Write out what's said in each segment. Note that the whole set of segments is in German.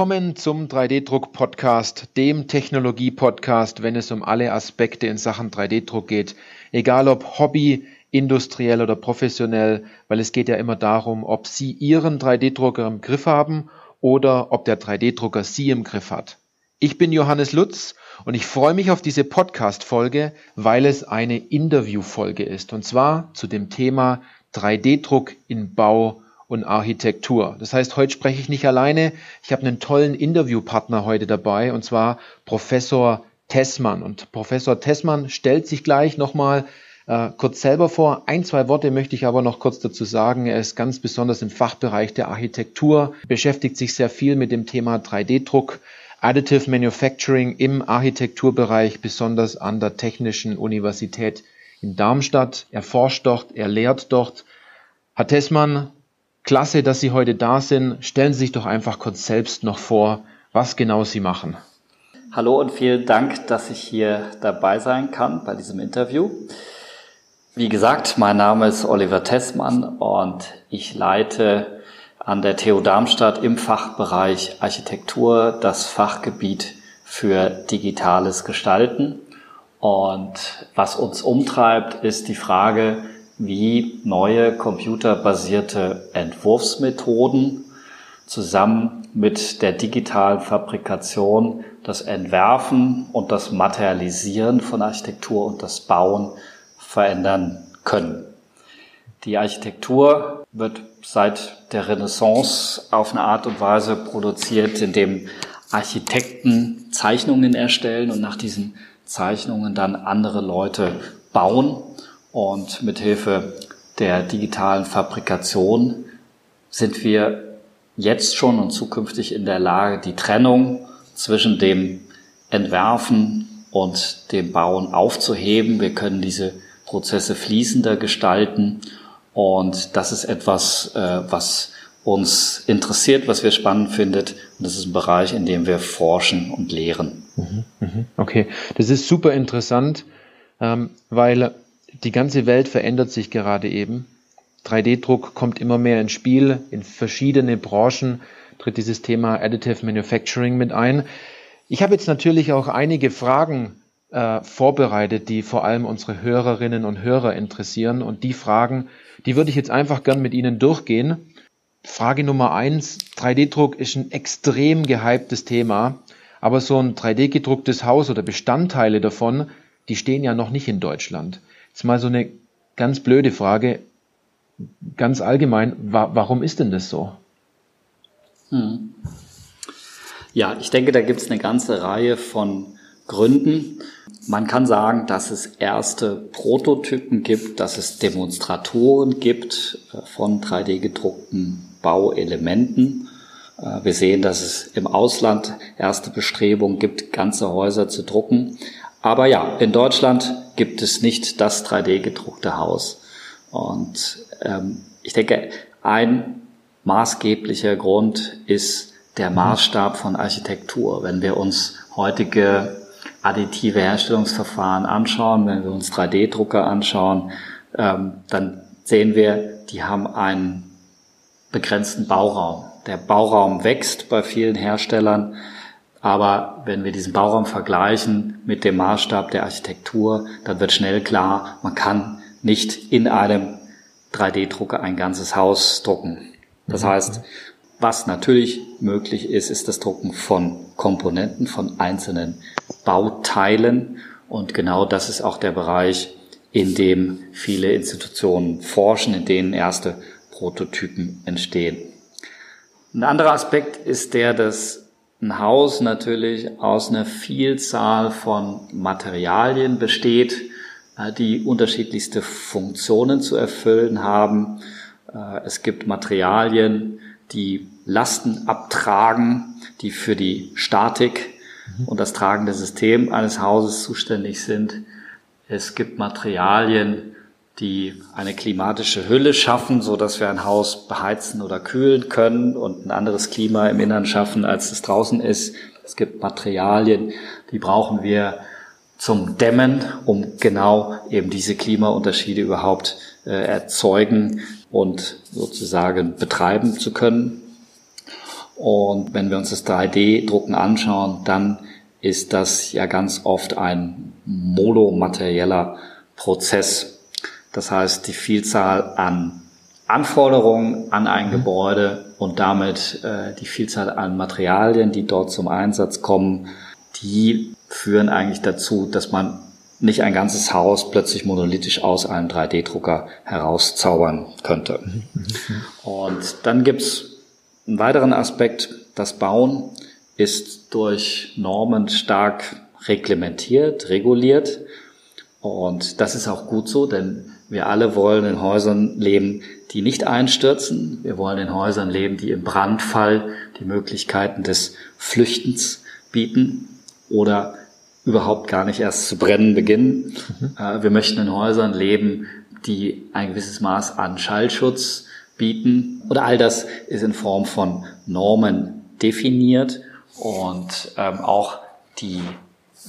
Willkommen zum 3D-Druck-Podcast, dem Technologie-Podcast, wenn es um alle Aspekte in Sachen 3D-Druck geht. Egal ob Hobby, industriell oder professionell, weil es geht ja immer darum, ob Sie Ihren 3D-Drucker im Griff haben oder ob der 3D-Drucker Sie im Griff hat. Ich bin Johannes Lutz und ich freue mich auf diese Podcast-Folge, weil es eine Interview-Folge ist und zwar zu dem Thema 3D-Druck in Bau und Architektur. Das heißt, heute spreche ich nicht alleine. Ich habe einen tollen Interviewpartner heute dabei und zwar Professor Tessmann. Und Professor Tessmann stellt sich gleich nochmal äh, kurz selber vor. Ein, zwei Worte möchte ich aber noch kurz dazu sagen. Er ist ganz besonders im Fachbereich der Architektur, beschäftigt sich sehr viel mit dem Thema 3D-Druck, Additive Manufacturing im Architekturbereich, besonders an der Technischen Universität in Darmstadt. Er forscht dort, er lehrt dort. Herr Tessmann, Klasse, dass Sie heute da sind. Stellen Sie sich doch einfach kurz selbst noch vor, was genau Sie machen. Hallo und vielen Dank, dass ich hier dabei sein kann bei diesem Interview. Wie gesagt, mein Name ist Oliver Tessmann und ich leite an der TU Darmstadt im Fachbereich Architektur das Fachgebiet für digitales Gestalten. Und was uns umtreibt, ist die Frage, wie neue computerbasierte Entwurfsmethoden zusammen mit der digitalen Fabrikation das Entwerfen und das Materialisieren von Architektur und das Bauen verändern können. Die Architektur wird seit der Renaissance auf eine Art und Weise produziert, indem Architekten Zeichnungen erstellen und nach diesen Zeichnungen dann andere Leute bauen und mit Hilfe der digitalen Fabrikation sind wir jetzt schon und zukünftig in der Lage, die Trennung zwischen dem Entwerfen und dem Bauen aufzuheben. Wir können diese Prozesse fließender gestalten und das ist etwas, äh, was uns interessiert, was wir spannend findet. Und das ist ein Bereich, in dem wir forschen und lehren. Mhm, mhm. Okay, das ist super interessant, ähm, weil die ganze Welt verändert sich gerade eben. 3D-Druck kommt immer mehr ins Spiel. In verschiedene Branchen tritt dieses Thema Additive Manufacturing mit ein. Ich habe jetzt natürlich auch einige Fragen äh, vorbereitet, die vor allem unsere Hörerinnen und Hörer interessieren. Und die Fragen, die würde ich jetzt einfach gern mit Ihnen durchgehen. Frage Nummer eins. 3D-Druck ist ein extrem gehyptes Thema. Aber so ein 3D-gedrucktes Haus oder Bestandteile davon, die stehen ja noch nicht in Deutschland. Jetzt mal so eine ganz blöde Frage, ganz allgemein, wa warum ist denn das so? Hm. Ja, ich denke, da gibt es eine ganze Reihe von Gründen. Man kann sagen, dass es erste Prototypen gibt, dass es Demonstratoren gibt äh, von 3D gedruckten Bauelementen. Äh, wir sehen, dass es im Ausland erste Bestrebungen gibt, ganze Häuser zu drucken. Aber ja, in Deutschland gibt es nicht das 3D-gedruckte Haus. Und ähm, ich denke, ein maßgeblicher Grund ist der Maßstab von Architektur. Wenn wir uns heutige additive Herstellungsverfahren anschauen, wenn wir uns 3D-Drucker anschauen, ähm, dann sehen wir, die haben einen begrenzten Bauraum. Der Bauraum wächst bei vielen Herstellern. Aber wenn wir diesen Bauraum vergleichen mit dem Maßstab der Architektur, dann wird schnell klar, man kann nicht in einem 3D-Drucker ein ganzes Haus drucken. Das mhm. heißt, was natürlich möglich ist, ist das Drucken von Komponenten, von einzelnen Bauteilen. Und genau das ist auch der Bereich, in dem viele Institutionen forschen, in denen erste Prototypen entstehen. Ein anderer Aspekt ist der des ein Haus natürlich aus einer Vielzahl von Materialien besteht, äh, die unterschiedlichste Funktionen zu erfüllen haben. Äh, es gibt Materialien, die Lasten abtragen, die für die Statik und das tragende System eines Hauses zuständig sind. Es gibt Materialien, die eine klimatische Hülle schaffen, so dass wir ein Haus beheizen oder kühlen können und ein anderes Klima im Innern schaffen, als es draußen ist. Es gibt Materialien, die brauchen wir zum Dämmen, um genau eben diese Klimaunterschiede überhaupt äh, erzeugen und sozusagen betreiben zu können. Und wenn wir uns das 3D-Drucken anschauen, dann ist das ja ganz oft ein monomaterieller Prozess. Das heißt, die Vielzahl an Anforderungen an ein mhm. Gebäude und damit äh, die Vielzahl an Materialien, die dort zum Einsatz kommen, die führen eigentlich dazu, dass man nicht ein ganzes Haus plötzlich monolithisch aus einem 3D-Drucker herauszaubern könnte. Mhm. Und dann gibt's einen weiteren Aspekt, das Bauen ist durch Normen stark reglementiert, reguliert. Und das ist auch gut so, denn wir alle wollen in Häusern leben, die nicht einstürzen. Wir wollen in Häusern leben, die im Brandfall die Möglichkeiten des Flüchtens bieten oder überhaupt gar nicht erst zu brennen beginnen. Mhm. Äh, wir möchten in Häusern leben, die ein gewisses Maß an Schallschutz bieten. Oder all das ist in Form von Normen definiert und ähm, auch die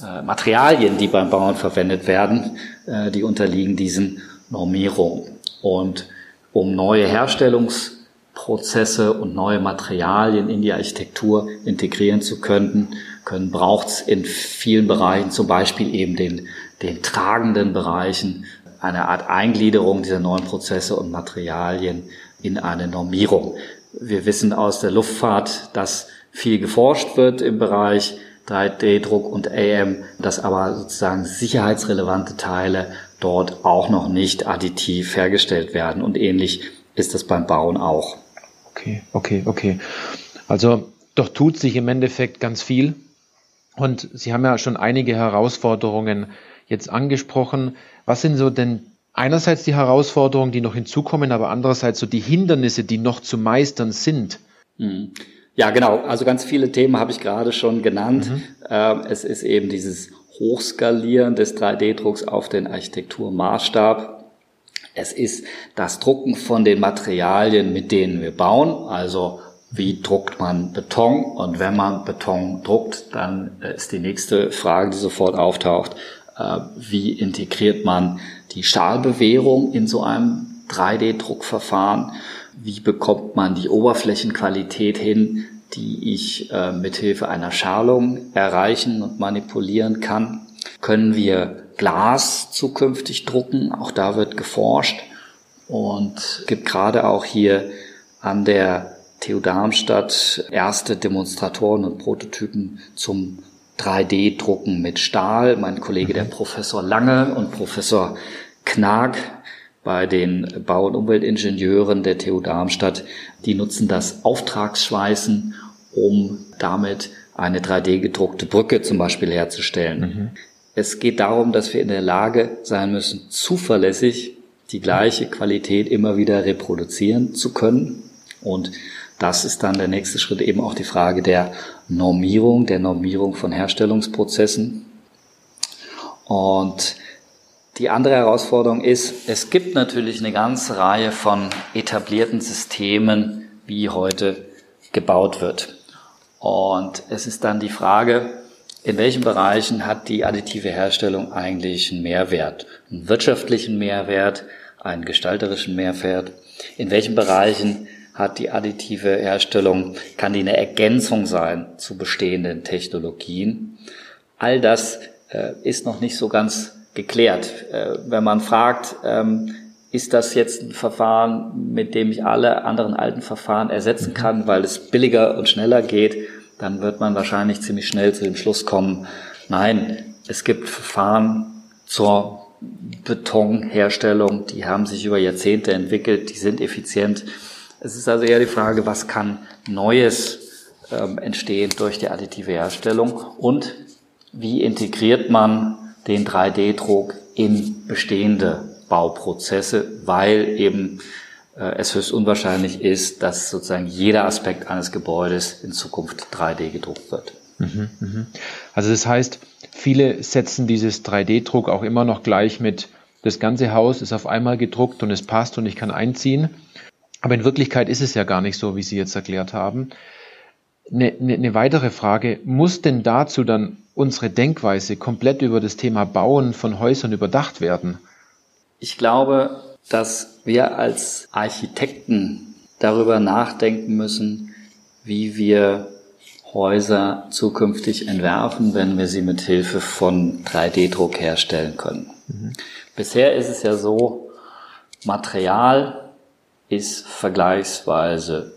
äh, Materialien, die beim Bauen verwendet werden, äh, die unterliegen diesen Normierungen. Und um neue Herstellungsprozesse und neue Materialien in die Architektur integrieren zu können, können braucht es in vielen Bereichen, zum Beispiel eben den, den tragenden Bereichen, eine Art Eingliederung dieser neuen Prozesse und Materialien in eine Normierung. Wir wissen aus der Luftfahrt, dass viel geforscht wird im Bereich 3D-Druck und AM, dass aber sozusagen sicherheitsrelevante Teile dort auch noch nicht additiv hergestellt werden. Und ähnlich ist das beim Bauen auch. Okay, okay, okay. Also doch tut sich im Endeffekt ganz viel. Und Sie haben ja schon einige Herausforderungen jetzt angesprochen. Was sind so denn einerseits die Herausforderungen, die noch hinzukommen, aber andererseits so die Hindernisse, die noch zu meistern sind? Mhm. Ja, genau. Also ganz viele Themen habe ich gerade schon genannt. Mhm. Ähm, es ist eben dieses Hochskalieren des 3D-Drucks auf den Architekturmaßstab. Es ist das Drucken von den Materialien, mit denen wir bauen. Also wie druckt man Beton? Und wenn man Beton druckt, dann äh, ist die nächste Frage, die sofort auftaucht, äh, wie integriert man die Stahlbewährung in so einem 3D-Druckverfahren? wie bekommt man die Oberflächenqualität hin, die ich äh, mithilfe einer Schalung erreichen und manipulieren kann. Können wir Glas zukünftig drucken? Auch da wird geforscht und gibt gerade auch hier an der TU Darmstadt erste Demonstratoren und Prototypen zum 3D-Drucken mit Stahl. Mein Kollege, der Professor Lange und Professor Knag bei den Bau- und Umweltingenieuren der TU Darmstadt. Die nutzen das Auftragsschweißen, um damit eine 3D-gedruckte Brücke zum Beispiel herzustellen. Mhm. Es geht darum, dass wir in der Lage sein müssen, zuverlässig die gleiche Qualität immer wieder reproduzieren zu können. Und das ist dann der nächste Schritt eben auch die Frage der Normierung, der Normierung von Herstellungsprozessen. Und die andere Herausforderung ist, es gibt natürlich eine ganze Reihe von etablierten Systemen, wie heute gebaut wird. Und es ist dann die Frage, in welchen Bereichen hat die additive Herstellung eigentlich einen Mehrwert? Einen wirtschaftlichen Mehrwert, einen gestalterischen Mehrwert? In welchen Bereichen hat die additive Herstellung, kann die eine Ergänzung sein zu bestehenden Technologien? All das äh, ist noch nicht so ganz geklärt. Äh, wenn man fragt, ähm, ist das jetzt ein Verfahren, mit dem ich alle anderen alten Verfahren ersetzen mhm. kann, weil es billiger und schneller geht, dann wird man wahrscheinlich ziemlich schnell zu dem Schluss kommen, nein, es gibt Verfahren zur Betonherstellung, die haben sich über Jahrzehnte entwickelt, die sind effizient. Es ist also eher die Frage, was kann Neues ähm, entstehen durch die additive Herstellung und wie integriert man den 3D-Druck in bestehende Bauprozesse, weil eben äh, es höchst unwahrscheinlich ist, dass sozusagen jeder Aspekt eines Gebäudes in Zukunft 3D gedruckt wird. Mhm, mhm. Also das heißt, viele setzen dieses 3D-Druck auch immer noch gleich mit, das ganze Haus ist auf einmal gedruckt und es passt und ich kann einziehen. Aber in Wirklichkeit ist es ja gar nicht so, wie Sie jetzt erklärt haben. Eine, eine, eine weitere Frage, muss denn dazu dann unsere Denkweise komplett über das Thema Bauen von Häusern überdacht werden? Ich glaube, dass wir als Architekten darüber nachdenken müssen, wie wir Häuser zukünftig entwerfen, wenn wir sie mit Hilfe von 3D-Druck herstellen können. Mhm. Bisher ist es ja so, Material ist vergleichsweise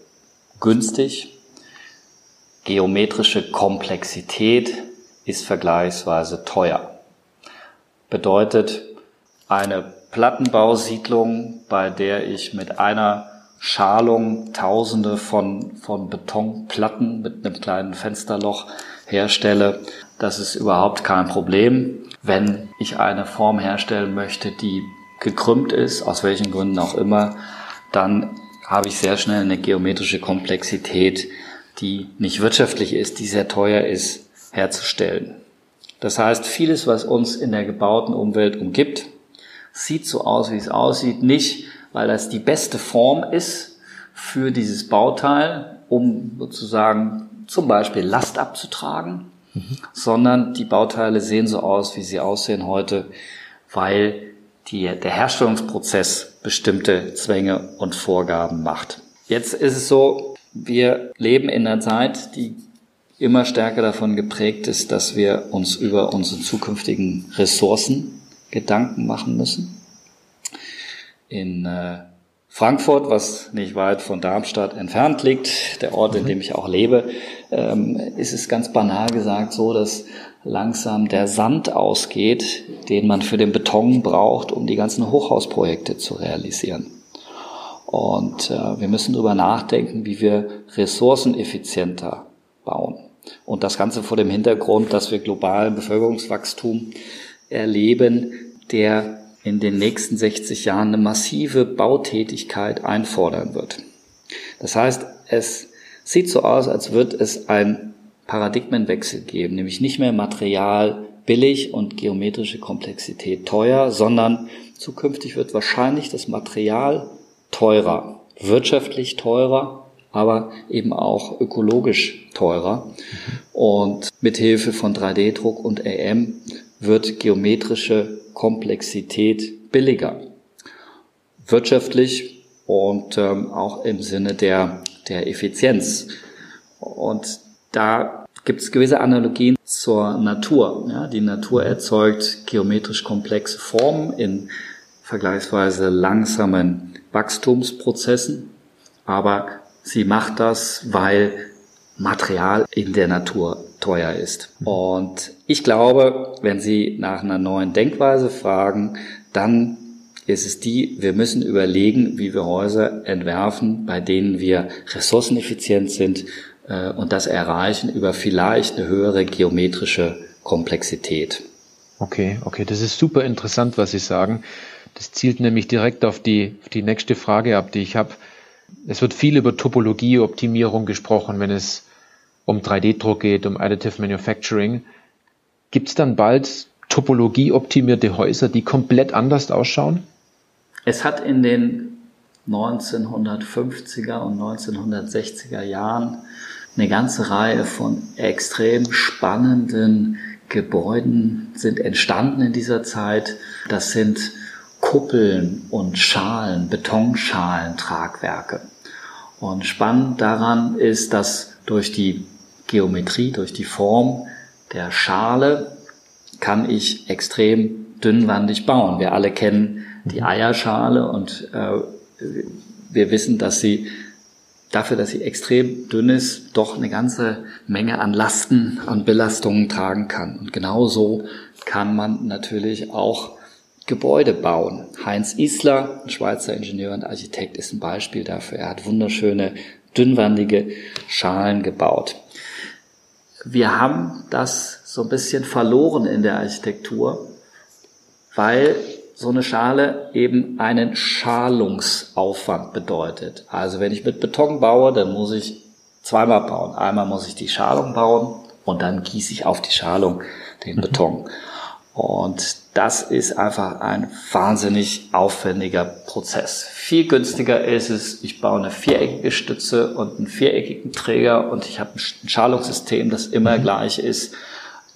günstig, geometrische Komplexität ist vergleichsweise teuer. Bedeutet, eine Plattenbausiedlung, bei der ich mit einer Schalung Tausende von, von Betonplatten mit einem kleinen Fensterloch herstelle, das ist überhaupt kein Problem. Wenn ich eine Form herstellen möchte, die gekrümmt ist, aus welchen Gründen auch immer, dann habe ich sehr schnell eine geometrische Komplexität, die nicht wirtschaftlich ist, die sehr teuer ist, herzustellen. Das heißt, vieles, was uns in der gebauten Umwelt umgibt, sieht so aus, wie es aussieht, nicht, weil das die beste Form ist für dieses Bauteil, um sozusagen zum Beispiel Last abzutragen, mhm. sondern die Bauteile sehen so aus, wie sie aussehen heute, weil die, der Herstellungsprozess bestimmte Zwänge und Vorgaben macht. Jetzt ist es so, wir leben in einer Zeit, die immer stärker davon geprägt ist, dass wir uns über unsere zukünftigen Ressourcen Gedanken machen müssen in äh, Frankfurt, was nicht weit von Darmstadt entfernt liegt, der Ort, in mhm. dem ich auch lebe, ähm, ist es ganz banal gesagt so, dass langsam der Sand ausgeht, den man für den Beton braucht, um die ganzen Hochhausprojekte zu realisieren. Und äh, wir müssen darüber nachdenken, wie wir ressourceneffizienter bauen. Und das Ganze vor dem Hintergrund, dass wir globalen Bevölkerungswachstum erleben, der in den nächsten 60 Jahren eine massive Bautätigkeit einfordern wird. Das heißt, es sieht so aus, als wird es ein Paradigmenwechsel geben, nämlich nicht mehr Material billig und geometrische Komplexität teuer, sondern zukünftig wird wahrscheinlich das Material teurer, wirtschaftlich teurer, aber eben auch ökologisch teurer. Und mit Hilfe von 3D-Druck und AM wird geometrische Komplexität billiger. Wirtschaftlich und ähm, auch im Sinne der, der Effizienz. Und da gibt es gewisse Analogien zur Natur. Ja, die Natur erzeugt geometrisch komplexe Formen in vergleichsweise langsamen Wachstumsprozessen, aber sie macht das, weil Material in der Natur teuer ist. Und ich glaube, wenn Sie nach einer neuen Denkweise fragen, dann ist es die, wir müssen überlegen, wie wir Häuser entwerfen, bei denen wir ressourceneffizient sind äh, und das erreichen über vielleicht eine höhere geometrische Komplexität. Okay, okay, das ist super interessant, was Sie sagen. Das zielt nämlich direkt auf die, auf die nächste Frage ab, die ich habe. Es wird viel über Topologieoptimierung gesprochen, wenn es um 3D-Druck geht, um Additive Manufacturing. Gibt es dann bald topologieoptimierte Häuser, die komplett anders ausschauen? Es hat in den 1950er und 1960er Jahren eine ganze Reihe von extrem spannenden Gebäuden sind entstanden in dieser Zeit. Das sind Kuppeln und Schalen, Betonschalen, Tragwerke. Und spannend daran ist, dass durch die Geometrie, durch die Form der Schale kann ich extrem dünnwandig bauen. Wir alle kennen die mhm. Eierschale und äh, wir wissen, dass sie dafür, dass sie extrem dünn ist, doch eine ganze Menge an Lasten, an Belastungen tragen kann. Und genauso kann man natürlich auch Gebäude bauen. Heinz Isler, ein Schweizer Ingenieur und Architekt, ist ein Beispiel dafür. Er hat wunderschöne, dünnwandige Schalen gebaut. Wir haben das so ein bisschen verloren in der Architektur, weil so eine Schale eben einen Schalungsaufwand bedeutet. Also wenn ich mit Beton baue, dann muss ich zweimal bauen. Einmal muss ich die Schalung bauen und dann gieße ich auf die Schalung den mhm. Beton. Und das ist einfach ein wahnsinnig aufwendiger Prozess. Viel günstiger ist es, ich baue eine viereckige Stütze und einen viereckigen Träger und ich habe ein Schalungssystem, das immer mhm. gleich ist.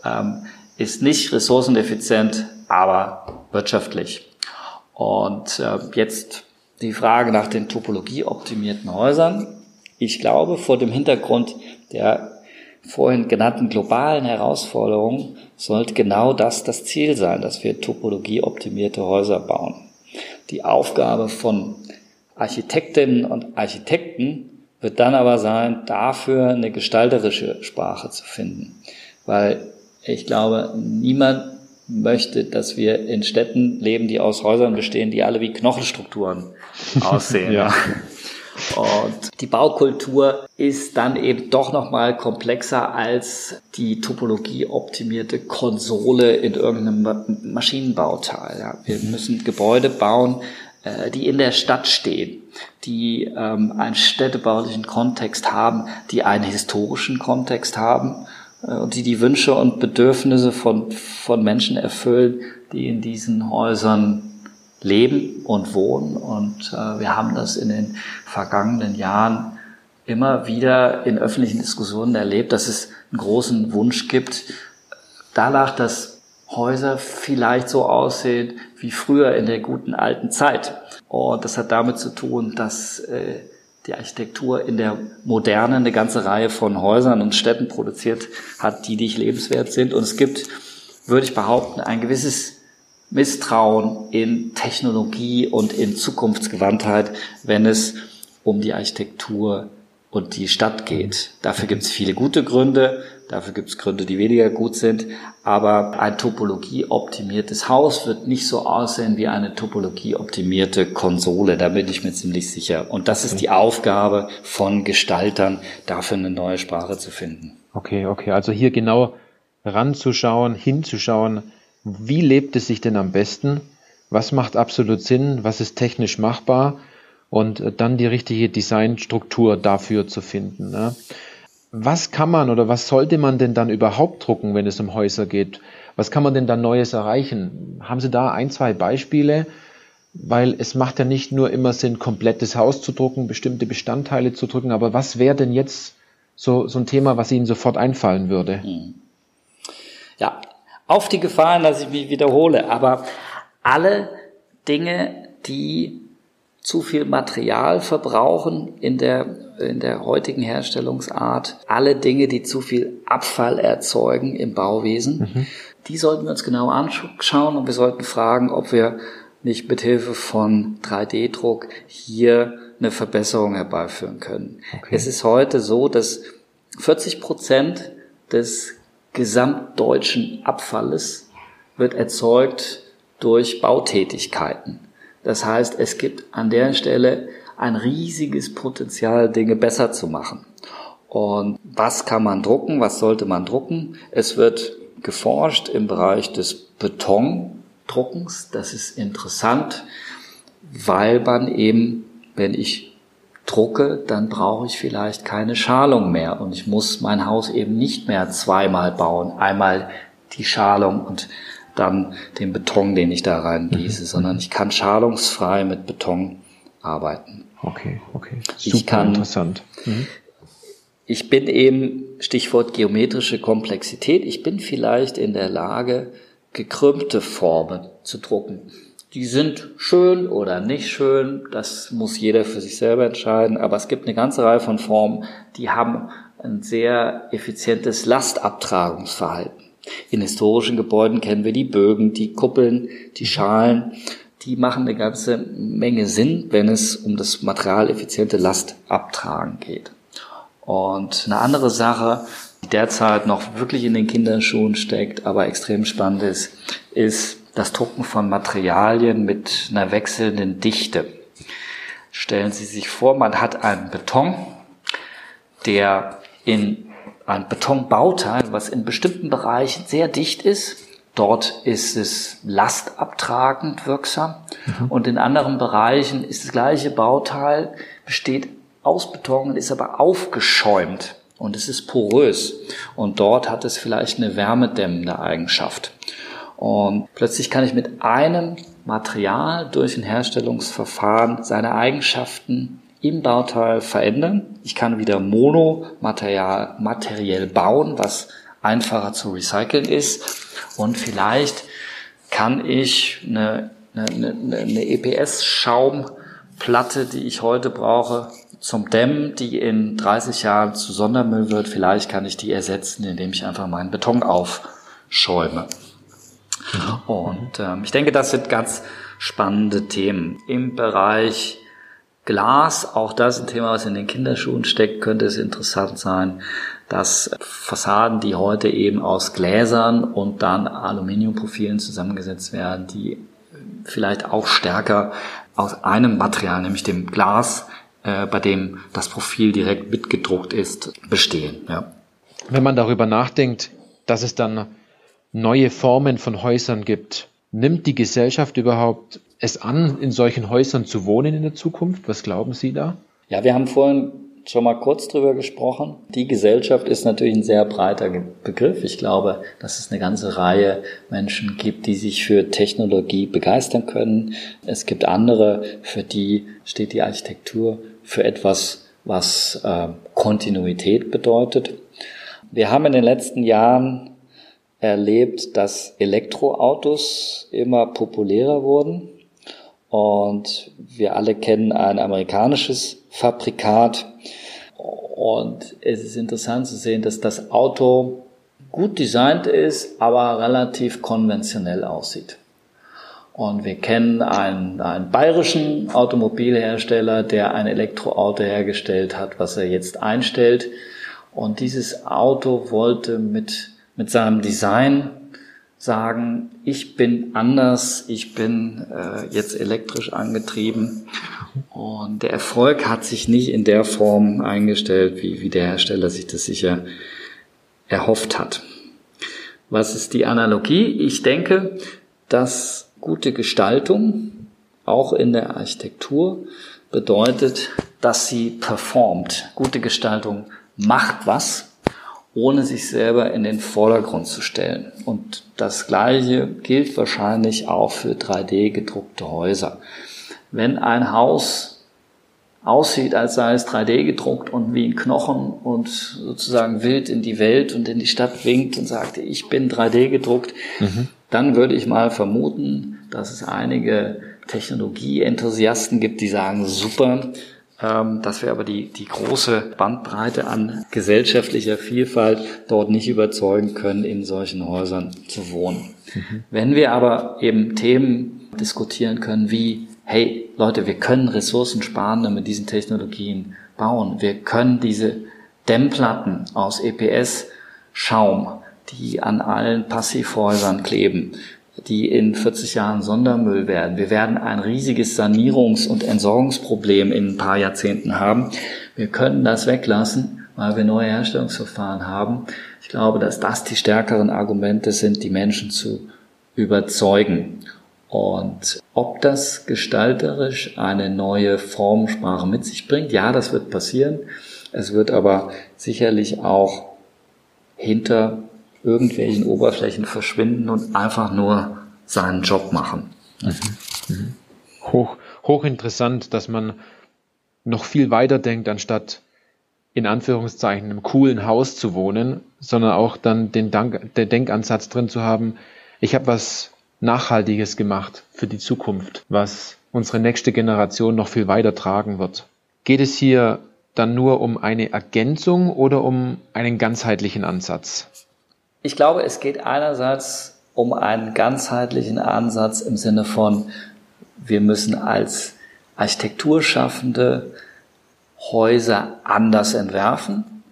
Ähm, ist nicht ressourceneffizient, aber wirtschaftlich. Und äh, jetzt die Frage nach den topologieoptimierten Häusern. ich glaube, vor dem Hintergrund der vorhin genannten globalen Herausforderungen sollte genau das das Ziel sein, dass wir topologieoptimierte Häuser bauen. Die Aufgabe von Architektinnen und Architekten wird dann aber sein, dafür eine gestalterische Sprache zu finden. Weil ich glaube, niemand möchte, dass wir in Städten leben, die aus Häusern bestehen, die alle wie Knochenstrukturen aussehen. ja. Und die Baukultur ist dann eben doch nochmal komplexer als die Topologie optimierte Konsole in irgendeinem Maschinenbauteil. Ja, wir müssen Gebäude bauen, äh, die in der Stadt stehen, die ähm, einen städtebaulichen Kontext haben, die einen historischen Kontext haben äh, und die die Wünsche und Bedürfnisse von, von Menschen erfüllen, die in diesen Häusern leben und wohnen. Und äh, wir haben das in den vergangenen Jahren immer wieder in öffentlichen Diskussionen erlebt, dass es einen großen Wunsch gibt, danach, dass Häuser vielleicht so aussehen wie früher in der guten alten Zeit. Und das hat damit zu tun, dass äh, die Architektur in der Moderne eine ganze Reihe von Häusern und Städten produziert hat, die nicht lebenswert sind. Und es gibt, würde ich behaupten, ein gewisses Misstrauen in Technologie und in Zukunftsgewandtheit, wenn es um die Architektur und die Stadt geht. Dafür gibt es viele gute Gründe, dafür gibt es Gründe, die weniger gut sind, aber ein topologieoptimiertes Haus wird nicht so aussehen wie eine topologieoptimierte Konsole, da bin ich mir ziemlich sicher. Und das ist die Aufgabe von Gestaltern, dafür eine neue Sprache zu finden. Okay, okay, also hier genau ranzuschauen, hinzuschauen, wie lebt es sich denn am besten? Was macht absolut Sinn? Was ist technisch machbar? Und äh, dann die richtige Designstruktur dafür zu finden. Ne? Was kann man oder was sollte man denn dann überhaupt drucken, wenn es um Häuser geht? Was kann man denn dann Neues erreichen? Haben Sie da ein, zwei Beispiele? Weil es macht ja nicht nur immer Sinn, komplettes Haus zu drucken, bestimmte Bestandteile zu drucken, aber was wäre denn jetzt so, so ein Thema, was Ihnen sofort einfallen würde? Hm. Ja, auf die Gefahren, dass ich mich wiederhole, aber alle Dinge, die zu viel Material verbrauchen in der, in der heutigen Herstellungsart, alle Dinge, die zu viel Abfall erzeugen im Bauwesen, mhm. die sollten wir uns genau anschauen und wir sollten fragen, ob wir nicht mithilfe von 3D-Druck hier eine Verbesserung herbeiführen können. Okay. Es ist heute so, dass 40 Prozent des gesamtdeutschen Abfalles wird erzeugt durch Bautätigkeiten. Das heißt, es gibt an der Stelle ein riesiges Potenzial, Dinge besser zu machen. Und was kann man drucken? Was sollte man drucken? Es wird geforscht im Bereich des Betondruckens. Das ist interessant, weil man eben, wenn ich drucke, dann brauche ich vielleicht keine Schalung mehr und ich muss mein Haus eben nicht mehr zweimal bauen. Einmal die Schalung und dann den Beton, den ich da reingieße, mhm. sondern ich kann schalungsfrei mit Beton arbeiten. Okay, okay. Super ich kann, interessant. Mhm. Ich bin eben, Stichwort geometrische Komplexität, ich bin vielleicht in der Lage, gekrümmte Formen zu drucken. Die sind schön oder nicht schön, das muss jeder für sich selber entscheiden, aber es gibt eine ganze Reihe von Formen, die haben ein sehr effizientes Lastabtragungsverhalten. In historischen Gebäuden kennen wir die Bögen, die Kuppeln, die Schalen. Die machen eine ganze Menge Sinn, wenn es um das materialeffiziente Lastabtragen geht. Und eine andere Sache, die derzeit noch wirklich in den Kinderschuhen steckt, aber extrem spannend ist, ist das Drucken von Materialien mit einer wechselnden Dichte. Stellen Sie sich vor, man hat einen Beton, der in ein Betonbauteil, was in bestimmten Bereichen sehr dicht ist. Dort ist es lastabtragend wirksam. Mhm. Und in anderen Bereichen ist das gleiche Bauteil, besteht aus Beton und ist aber aufgeschäumt. Und es ist porös. Und dort hat es vielleicht eine wärmedämmende Eigenschaft. Und plötzlich kann ich mit einem Material durch ein Herstellungsverfahren seine Eigenschaften im Bauteil verändern. Ich kann wieder Monomaterial materiell bauen, was einfacher zu recyceln ist. Und vielleicht kann ich eine, eine, eine, EPS-Schaumplatte, die ich heute brauche, zum Dämmen, die in 30 Jahren zu Sondermüll wird. Vielleicht kann ich die ersetzen, indem ich einfach meinen Beton aufschäume. Und ähm, ich denke, das sind ganz spannende Themen. Im Bereich Glas, auch das ein Thema, was in den Kinderschuhen steckt, könnte es interessant sein, dass Fassaden, die heute eben aus Gläsern und dann Aluminiumprofilen zusammengesetzt werden, die vielleicht auch stärker aus einem Material, nämlich dem Glas, äh, bei dem das Profil direkt mitgedruckt ist, bestehen. Ja. Wenn man darüber nachdenkt, dass es dann neue Formen von Häusern gibt, nimmt die Gesellschaft überhaupt es an, in solchen Häusern zu wohnen in der Zukunft? Was glauben Sie da? Ja, wir haben vorhin schon mal kurz drüber gesprochen. Die Gesellschaft ist natürlich ein sehr breiter Begriff. Ich glaube, dass es eine ganze Reihe Menschen gibt, die sich für Technologie begeistern können. Es gibt andere, für die steht die Architektur für etwas, was äh, Kontinuität bedeutet. Wir haben in den letzten Jahren erlebt, dass Elektroautos immer populärer wurden. Und wir alle kennen ein amerikanisches Fabrikat. Und es ist interessant zu sehen, dass das Auto gut designt ist, aber relativ konventionell aussieht. Und wir kennen einen, einen bayerischen Automobilhersteller, der ein Elektroauto hergestellt hat, was er jetzt einstellt. Und dieses Auto wollte mit, mit seinem Design sagen, ich bin anders, ich bin äh, jetzt elektrisch angetrieben. Und der Erfolg hat sich nicht in der Form eingestellt, wie, wie der Hersteller sich das sicher erhofft hat. Was ist die Analogie? Ich denke, dass gute Gestaltung, auch in der Architektur, bedeutet, dass sie performt. Gute Gestaltung macht was ohne sich selber in den Vordergrund zu stellen. Und das Gleiche gilt wahrscheinlich auch für 3D gedruckte Häuser. Wenn ein Haus aussieht, als sei es 3D gedruckt und wie ein Knochen und sozusagen wild in die Welt und in die Stadt winkt und sagt, ich bin 3D gedruckt, mhm. dann würde ich mal vermuten, dass es einige Technologieenthusiasten gibt, die sagen, super, dass wir aber die, die große Bandbreite an gesellschaftlicher Vielfalt dort nicht überzeugen können, in solchen Häusern zu wohnen. Mhm. Wenn wir aber eben Themen diskutieren können wie, hey Leute, wir können ressourcensparender mit diesen Technologien bauen. Wir können diese Dämmplatten aus EPS-Schaum, die an allen Passivhäusern kleben, die in 40 Jahren Sondermüll werden. Wir werden ein riesiges Sanierungs- und Entsorgungsproblem in ein paar Jahrzehnten haben. Wir können das weglassen, weil wir neue Herstellungsverfahren haben. Ich glaube, dass das die stärkeren Argumente sind, die Menschen zu überzeugen. Und ob das gestalterisch eine neue Formsprache mit sich bringt, ja, das wird passieren. Es wird aber sicherlich auch hinter irgendwelchen Oberflächen verschwinden und einfach nur seinen Job machen. Mhm. Mhm. Hoch, hochinteressant, dass man noch viel weiter denkt, anstatt in Anführungszeichen in einem coolen Haus zu wohnen, sondern auch dann den, Dank, den Denkansatz drin zu haben, ich habe was Nachhaltiges gemacht für die Zukunft, was unsere nächste Generation noch viel weiter tragen wird. Geht es hier dann nur um eine Ergänzung oder um einen ganzheitlichen Ansatz? Ich glaube, es geht einerseits um einen ganzheitlichen Ansatz im Sinne von, wir müssen als Architekturschaffende Häuser anders entwerfen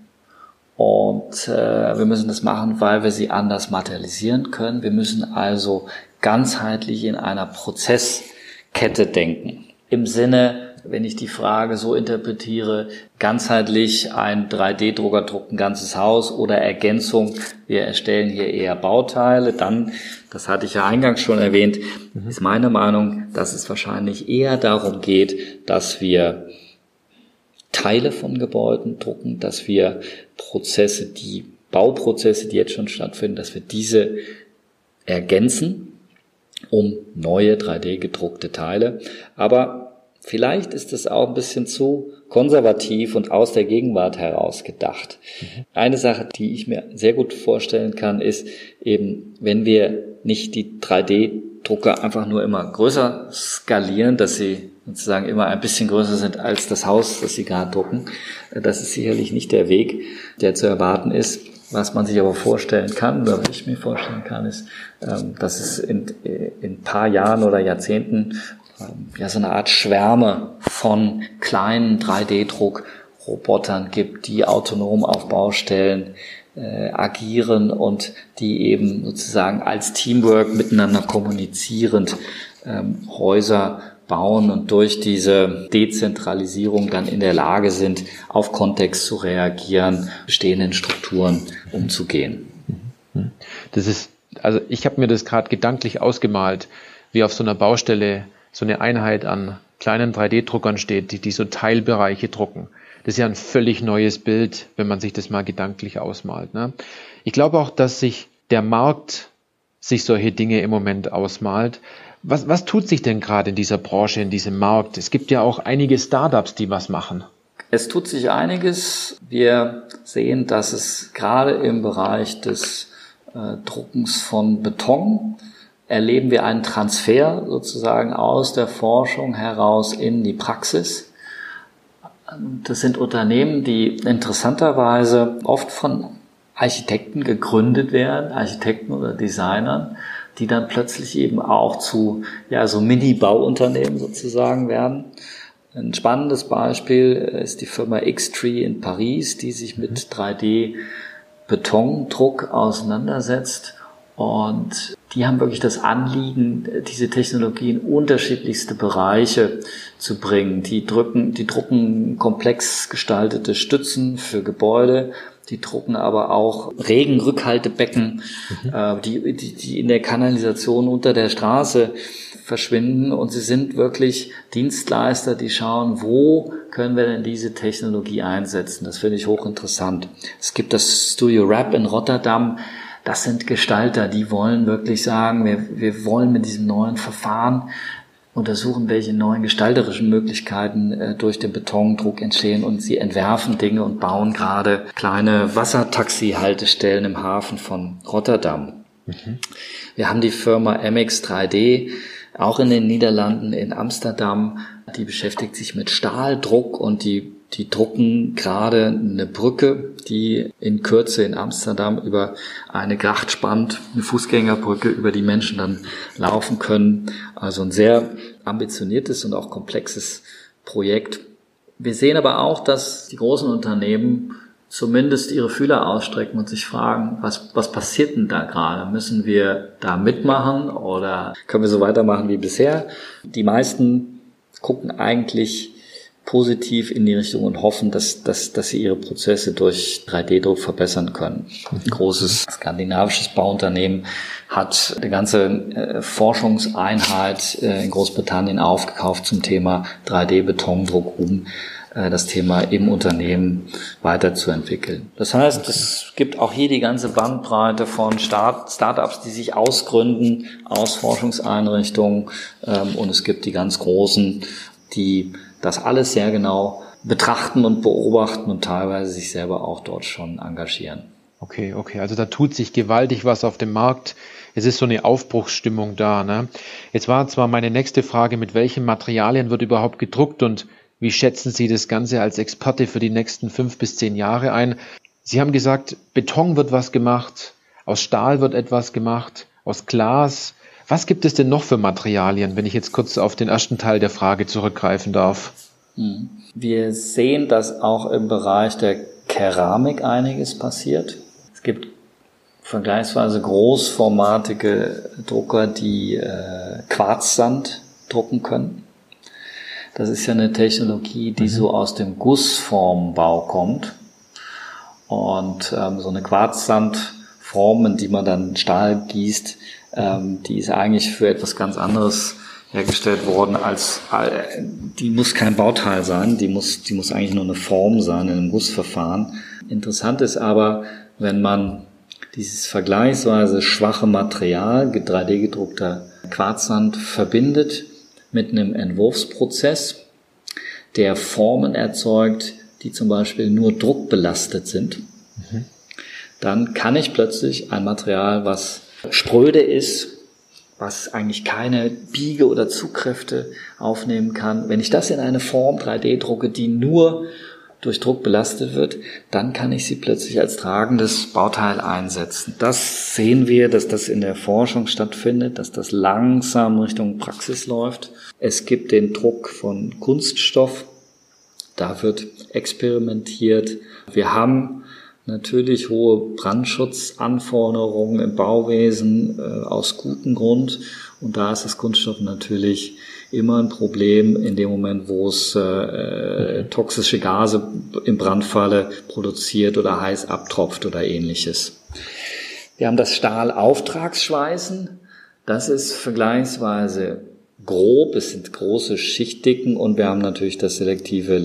und äh, wir müssen das machen, weil wir sie anders materialisieren können. Wir müssen also ganzheitlich in einer Prozesskette denken. Im Sinne wenn ich die Frage so interpretiere, ganzheitlich ein 3D-Drucker druckt ein ganzes Haus oder Ergänzung, wir erstellen hier eher Bauteile, dann, das hatte ich ja eingangs schon erwähnt, ist meine Meinung, dass es wahrscheinlich eher darum geht, dass wir Teile von Gebäuden drucken, dass wir Prozesse, die Bauprozesse, die jetzt schon stattfinden, dass wir diese ergänzen um neue 3D gedruckte Teile. Aber Vielleicht ist es auch ein bisschen zu konservativ und aus der Gegenwart heraus gedacht. Mhm. Eine Sache, die ich mir sehr gut vorstellen kann, ist eben, wenn wir nicht die 3D-Drucker einfach nur immer größer skalieren, dass sie sozusagen immer ein bisschen größer sind als das Haus, das sie gerade drucken. Das ist sicherlich nicht der Weg, der zu erwarten ist. Was man sich aber vorstellen kann, oder was ich mir vorstellen kann, ist, ähm, dass es in, in ein paar Jahren oder Jahrzehnten ja so eine Art Schwärme von kleinen 3D-Druckrobotern gibt, die autonom auf Baustellen äh, agieren und die eben sozusagen als Teamwork miteinander kommunizierend ähm, Häuser bauen und durch diese Dezentralisierung dann in der Lage sind, auf Kontext zu reagieren, bestehenden Strukturen umzugehen. Das ist, also ich habe mir das gerade gedanklich ausgemalt, wie auf so einer Baustelle so eine Einheit an kleinen 3D-Druckern steht, die, die so Teilbereiche drucken. Das ist ja ein völlig neues Bild, wenn man sich das mal gedanklich ausmalt. Ne? Ich glaube auch, dass sich der Markt sich solche Dinge im Moment ausmalt, was, was tut sich denn gerade in dieser Branche, in diesem Markt? Es gibt ja auch einige Startups, die was machen. Es tut sich einiges. Wir sehen, dass es gerade im Bereich des äh, Druckens von Beton erleben wir einen Transfer sozusagen aus der Forschung heraus in die Praxis. Das sind Unternehmen, die interessanterweise oft von Architekten gegründet werden, Architekten oder Designern, die dann plötzlich eben auch zu ja, so Mini-Bauunternehmen sozusagen werden. Ein spannendes Beispiel ist die Firma Xtree in Paris, die sich mit 3D-Betondruck auseinandersetzt. Und die haben wirklich das Anliegen, diese Technologie in unterschiedlichste Bereiche zu bringen. Die drücken, die drucken komplex gestaltete Stützen für Gebäude, die drucken aber auch Regenrückhaltebecken, mhm. äh, die, die, die in der Kanalisation unter der Straße verschwinden. Und sie sind wirklich Dienstleister, die schauen, wo können wir denn diese Technologie einsetzen. Das finde ich hochinteressant. Es gibt das Studio Rap in Rotterdam. Das sind Gestalter, die wollen wirklich sagen, wir, wir wollen mit diesem neuen Verfahren untersuchen, welche neuen gestalterischen Möglichkeiten äh, durch den Betondruck entstehen und sie entwerfen Dinge und bauen gerade kleine Wassertaxi-Haltestellen im Hafen von Rotterdam. Mhm. Wir haben die Firma MX3D, auch in den Niederlanden, in Amsterdam, die beschäftigt sich mit Stahldruck und die die drucken gerade eine Brücke, die in Kürze in Amsterdam über eine Gracht spannt, eine Fußgängerbrücke, über die Menschen dann laufen können. Also ein sehr ambitioniertes und auch komplexes Projekt. Wir sehen aber auch, dass die großen Unternehmen zumindest ihre Fühler ausstrecken und sich fragen, was, was passiert denn da gerade? Müssen wir da mitmachen oder können wir so weitermachen wie bisher? Die meisten gucken eigentlich positiv in die Richtung und hoffen, dass, dass, dass sie ihre Prozesse durch 3D-Druck verbessern können. Ein großes skandinavisches Bauunternehmen hat eine ganze äh, Forschungseinheit äh, in Großbritannien aufgekauft zum Thema 3D-Betondruck, um äh, das Thema im Unternehmen weiterzuentwickeln. Das heißt, es gibt auch hier die ganze Bandbreite von Start Startups, die sich ausgründen aus Forschungseinrichtungen ähm, und es gibt die ganz großen, die das alles sehr genau betrachten und beobachten und teilweise sich selber auch dort schon engagieren. Okay, okay. Also da tut sich gewaltig was auf dem Markt. Es ist so eine Aufbruchsstimmung da. Ne? Jetzt war zwar meine nächste Frage, mit welchen Materialien wird überhaupt gedruckt und wie schätzen Sie das Ganze als Experte für die nächsten fünf bis zehn Jahre ein? Sie haben gesagt, Beton wird was gemacht, aus Stahl wird etwas gemacht, aus Glas. Was gibt es denn noch für Materialien, wenn ich jetzt kurz auf den ersten Teil der Frage zurückgreifen darf? Hm. Wir sehen, dass auch im Bereich der Keramik einiges passiert. Es gibt vergleichsweise großformatige Drucker, die äh, Quarzsand drucken können. Das ist ja eine Technologie, die mhm. so aus dem Gussformbau kommt. Und ähm, so eine Quarzsandform, in die man dann Stahl gießt, ähm, die ist eigentlich für etwas ganz anderes hergestellt worden als die muss kein Bauteil sein, die muss die muss eigentlich nur eine Form sein in einem Gussverfahren. Interessant ist aber, wenn man dieses vergleichsweise schwache Material 3D gedruckter Quarzsand verbindet mit einem Entwurfsprozess, der Formen erzeugt, die zum Beispiel nur druckbelastet sind, mhm. dann kann ich plötzlich ein Material, was spröde ist was eigentlich keine Biege- oder Zugkräfte aufnehmen kann, wenn ich das in eine Form 3D drucke, die nur durch Druck belastet wird, dann kann ich sie plötzlich als tragendes Bauteil einsetzen. Das sehen wir, dass das in der Forschung stattfindet, dass das langsam Richtung Praxis läuft. Es gibt den Druck von Kunststoff. Da wird experimentiert. Wir haben natürlich hohe Brandschutzanforderungen im Bauwesen äh, aus gutem Grund. Und da ist das Kunststoff natürlich immer ein Problem in dem Moment, wo es äh, äh, toxische Gase im Brandfalle produziert oder heiß abtropft oder ähnliches. Wir haben das Stahlauftragsschweißen. Das ist vergleichsweise grob, es sind große Schichtdicken und wir haben natürlich das selektive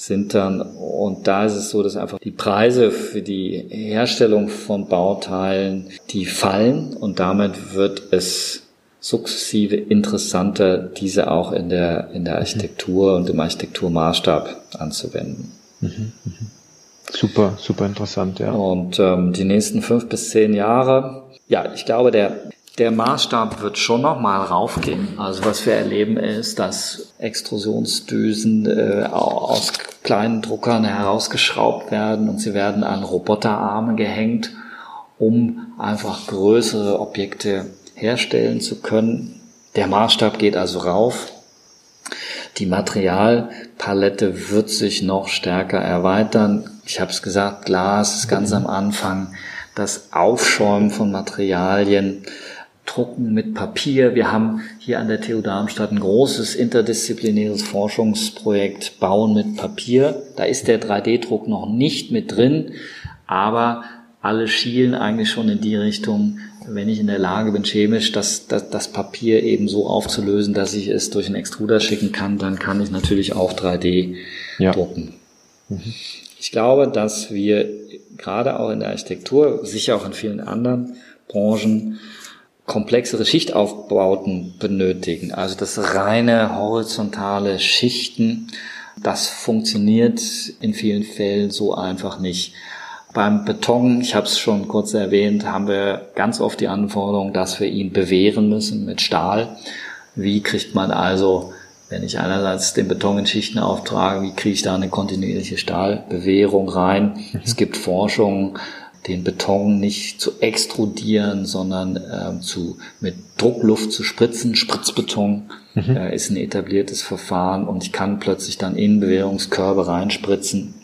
Lasersintern. Und da ist es so, dass einfach die Preise für die Herstellung von Bauteilen, die fallen und damit wird es sukzessive interessanter, diese auch in der, in der Architektur und im Architekturmaßstab anzuwenden. Mhm, mh. Super, super interessant, ja. Und ähm, die nächsten fünf bis zehn Jahre, ja, ich glaube, der, der Maßstab wird schon noch mal raufgehen. Also was wir erleben ist, dass Extrusionsdüsen äh, aus kleinen Druckern herausgeschraubt werden und sie werden an Roboterarme gehängt, um einfach größere Objekte herstellen zu können. Der Maßstab geht also rauf. Die Materialpalette wird sich noch stärker erweitern. Ich habe es gesagt, Glas ist ganz am Anfang. Das Aufschäumen von Materialien, Drucken mit Papier. Wir haben hier an der TU Darmstadt ein großes interdisziplinäres Forschungsprojekt Bauen mit Papier. Da ist der 3D-Druck noch nicht mit drin, aber alle schielen eigentlich schon in die Richtung, wenn ich in der Lage bin, chemisch das, das, das Papier eben so aufzulösen, dass ich es durch einen Extruder schicken kann, dann kann ich natürlich auch 3D ja. drucken. Mhm. Ich glaube, dass wir gerade auch in der Architektur, sicher auch in vielen anderen Branchen, komplexere Schichtaufbauten benötigen. Also das reine horizontale Schichten, das funktioniert in vielen Fällen so einfach nicht. Beim Beton, ich habe es schon kurz erwähnt, haben wir ganz oft die Anforderung, dass wir ihn bewähren müssen mit Stahl. Wie kriegt man also, wenn ich einerseits den Beton in Schichten auftrage, wie kriege ich da eine kontinuierliche Stahlbewährung rein? Mhm. Es gibt Forschungen, den Beton nicht zu extrudieren, sondern äh, zu, mit Druckluft zu spritzen. Spritzbeton mhm. äh, ist ein etabliertes Verfahren und ich kann plötzlich dann in Bewährungskörbe reinspritzen.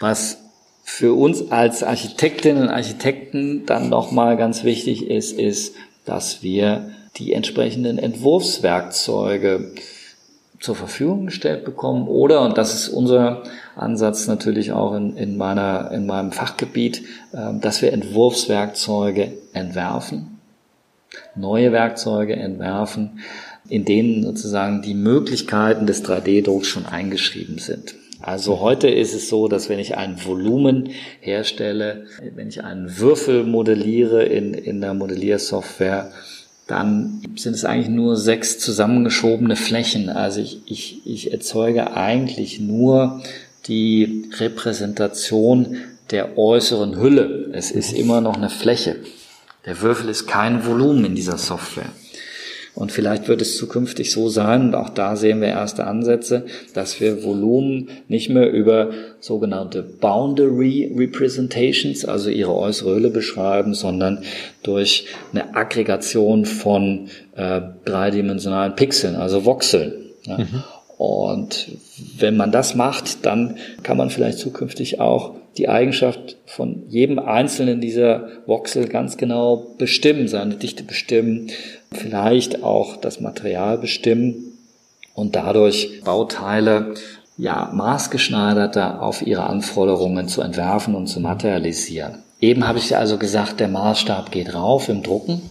Was für uns als Architektinnen und Architekten dann nochmal ganz wichtig ist, ist, dass wir die entsprechenden Entwurfswerkzeuge zur Verfügung gestellt bekommen oder, und das ist unser Ansatz natürlich auch in, in, meiner, in meinem Fachgebiet, äh, dass wir Entwurfswerkzeuge entwerfen, neue Werkzeuge entwerfen, in denen sozusagen die Möglichkeiten des 3D-Drucks schon eingeschrieben sind. Also heute ist es so, dass wenn ich ein Volumen herstelle, wenn ich einen Würfel modelliere in, in der Modelliersoftware, dann sind es eigentlich nur sechs zusammengeschobene Flächen. Also ich, ich, ich erzeuge eigentlich nur die Repräsentation der äußeren Hülle. Es ist immer noch eine Fläche. Der Würfel ist kein Volumen in dieser Software. Und vielleicht wird es zukünftig so sein, und auch da sehen wir erste Ansätze, dass wir Volumen nicht mehr über sogenannte Boundary Representations, also ihre äußere Hülle beschreiben, sondern durch eine Aggregation von äh, dreidimensionalen Pixeln, also Voxeln. Ja. Mhm. Und wenn man das macht, dann kann man vielleicht zukünftig auch die Eigenschaft von jedem einzelnen dieser Voxel ganz genau bestimmen, seine Dichte bestimmen, vielleicht auch das Material bestimmen und dadurch Bauteile ja maßgeschneiderter auf ihre Anforderungen zu entwerfen und zu materialisieren. Eben habe ich also gesagt, der Maßstab geht rauf im Drucken.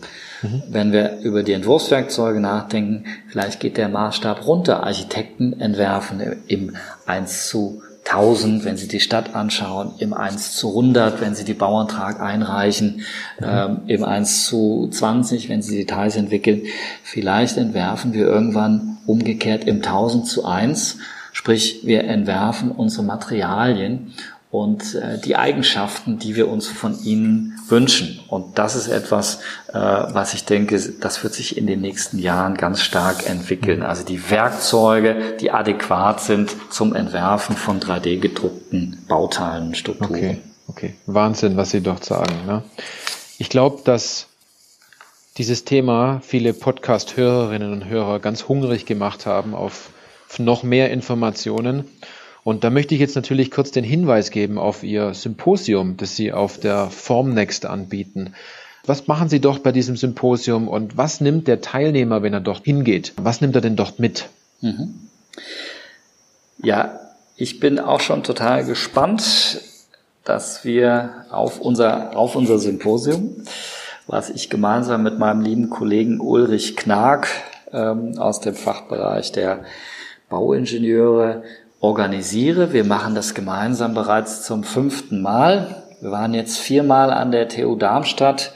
Mhm. Wenn wir über die Entwurfswerkzeuge nachdenken, vielleicht geht der Maßstab runter. Architekten entwerfen im 1 zu 1000, wenn Sie die Stadt anschauen, im 1 zu 100, wenn Sie die Bauantrag einreichen, ähm, im 1 zu 20, wenn Sie Details entwickeln. Vielleicht entwerfen wir irgendwann umgekehrt im 1000 zu 1, sprich wir entwerfen unsere Materialien und äh, die Eigenschaften, die wir uns von ihnen wünschen. Und das ist etwas, äh, was ich denke, das wird sich in den nächsten Jahren ganz stark entwickeln. Also die Werkzeuge, die adäquat sind zum Entwerfen von 3D-gedruckten Bauteilen Strukturen. Okay, okay. Wahnsinn, was Sie dort sagen. Ne? Ich glaube, dass dieses Thema viele Podcast-Hörerinnen und Hörer ganz hungrig gemacht haben auf noch mehr Informationen. Und da möchte ich jetzt natürlich kurz den Hinweis geben auf Ihr Symposium, das Sie auf der Formnext anbieten. Was machen Sie dort bei diesem Symposium und was nimmt der Teilnehmer, wenn er dort hingeht? Was nimmt er denn dort mit? Mhm. Ja, ich bin auch schon total gespannt, dass wir auf unser, auf unser Symposium, was ich gemeinsam mit meinem lieben Kollegen Ulrich Knag ähm, aus dem Fachbereich der Bauingenieure organisiere. Wir machen das gemeinsam bereits zum fünften Mal. Wir waren jetzt viermal an der TU Darmstadt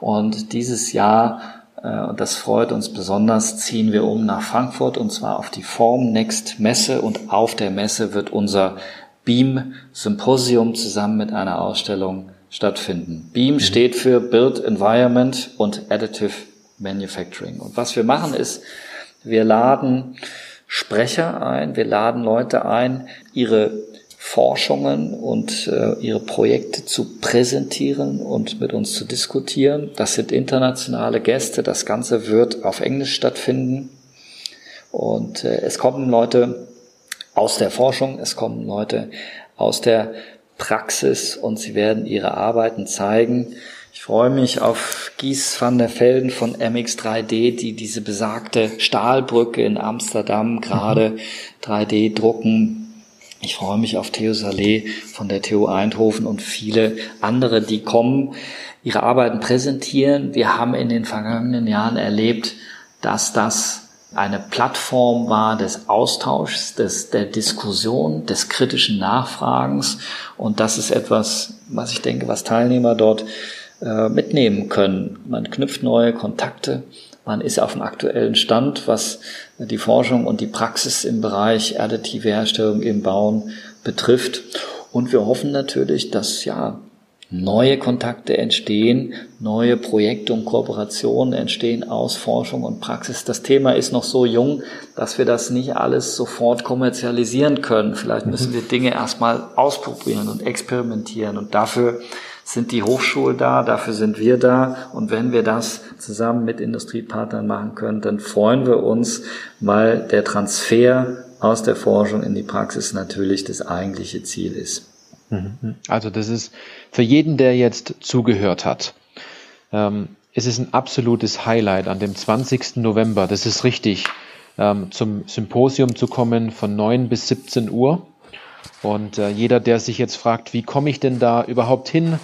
und dieses Jahr, äh, und das freut uns besonders, ziehen wir um nach Frankfurt und zwar auf die Form Next Messe und auf der Messe wird unser Beam Symposium zusammen mit einer Ausstellung stattfinden. Beam mhm. steht für Build Environment und Additive Manufacturing. Und was wir machen ist, wir laden Sprecher ein, wir laden Leute ein, ihre Forschungen und äh, ihre Projekte zu präsentieren und mit uns zu diskutieren. Das sind internationale Gäste. Das Ganze wird auf Englisch stattfinden. Und äh, es kommen Leute aus der Forschung, es kommen Leute aus der Praxis und sie werden ihre Arbeiten zeigen. Ich freue mich auf Gies van der Velden von MX3D, die diese besagte Stahlbrücke in Amsterdam gerade 3D drucken. Ich freue mich auf Theo Saleh von der TU Eindhoven und viele andere, die kommen, ihre Arbeiten präsentieren. Wir haben in den vergangenen Jahren erlebt, dass das eine Plattform war des Austauschs, des, der Diskussion, des kritischen Nachfragens. Und das ist etwas, was ich denke, was Teilnehmer dort äh, mitnehmen können. Man knüpft neue Kontakte, man ist auf dem aktuellen Stand, was die Forschung und die Praxis im Bereich additive Herstellung im Bauen betrifft. Und wir hoffen natürlich, dass ja neue Kontakte entstehen, neue Projekte und Kooperationen entstehen aus Forschung und Praxis. Das Thema ist noch so jung, dass wir das nicht alles sofort kommerzialisieren können. Vielleicht müssen mhm. wir Dinge erstmal ausprobieren und experimentieren. Und dafür sind die Hochschulen da, dafür sind wir da. Und wenn wir das zusammen mit Industriepartnern machen können, dann freuen wir uns, weil der Transfer aus der Forschung in die Praxis natürlich das eigentliche Ziel ist. Mhm. Also das ist für jeden, der jetzt zugehört hat, ähm, es ist ein absolutes Highlight an dem 20. November, das ist richtig, ähm, zum Symposium zu kommen von 9 bis 17 Uhr. Und äh, jeder, der sich jetzt fragt, wie komme ich denn da überhaupt hin,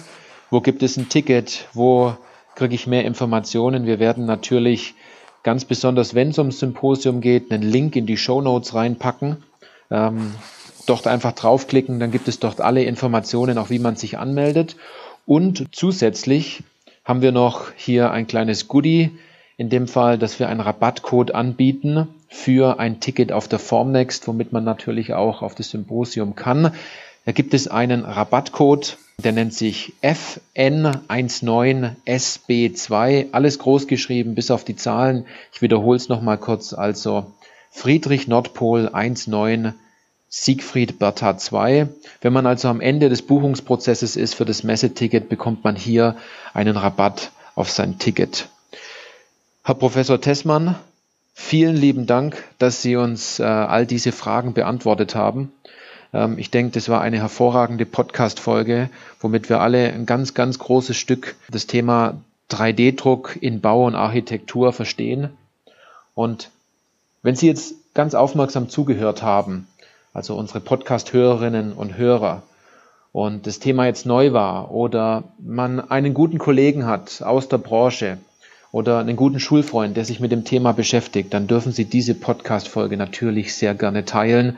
wo gibt es ein Ticket? Wo kriege ich mehr Informationen? Wir werden natürlich ganz besonders, wenn es ums Symposium geht, einen Link in die Show Notes reinpacken. Ähm, dort einfach draufklicken, dann gibt es dort alle Informationen, auch wie man sich anmeldet. Und zusätzlich haben wir noch hier ein kleines Goodie, in dem Fall, dass wir einen Rabattcode anbieten für ein Ticket auf der Formnext, womit man natürlich auch auf das Symposium kann. Da gibt es einen Rabattcode, der nennt sich FN19SB2, alles groß geschrieben, bis auf die Zahlen. Ich wiederhole es nochmal kurz. Also Friedrich Nordpol 19 Siegfried Bertha 2. Wenn man also am Ende des Buchungsprozesses ist für das Messeticket, bekommt man hier einen Rabatt auf sein Ticket. Herr Professor Tessmann, vielen lieben Dank, dass Sie uns äh, all diese Fragen beantwortet haben. Ähm, ich denke, das war eine hervorragende Podcast-Folge, womit wir alle ein ganz, ganz großes Stück das Thema 3D-Druck in Bau und Architektur verstehen. Und wenn Sie jetzt ganz aufmerksam zugehört haben, also unsere Podcast-Hörerinnen und Hörer, und das Thema jetzt neu war oder man einen guten Kollegen hat aus der Branche oder einen guten Schulfreund, der sich mit dem Thema beschäftigt, dann dürfen Sie diese Podcast-Folge natürlich sehr gerne teilen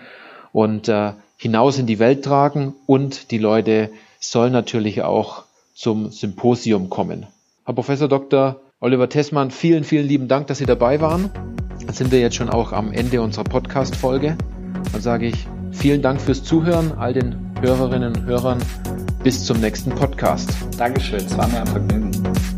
und äh, hinaus in die Welt tragen und die Leute sollen natürlich auch zum Symposium kommen. Herr Professor Dr. Oliver Tessmann, vielen, vielen lieben Dank, dass Sie dabei waren. Dann sind wir jetzt schon auch am Ende unserer Podcast-Folge. Dann sage ich vielen Dank fürs Zuhören all den Hörerinnen und Hörern bis zum nächsten Podcast. Dankeschön, es war mir ein Vergnügen.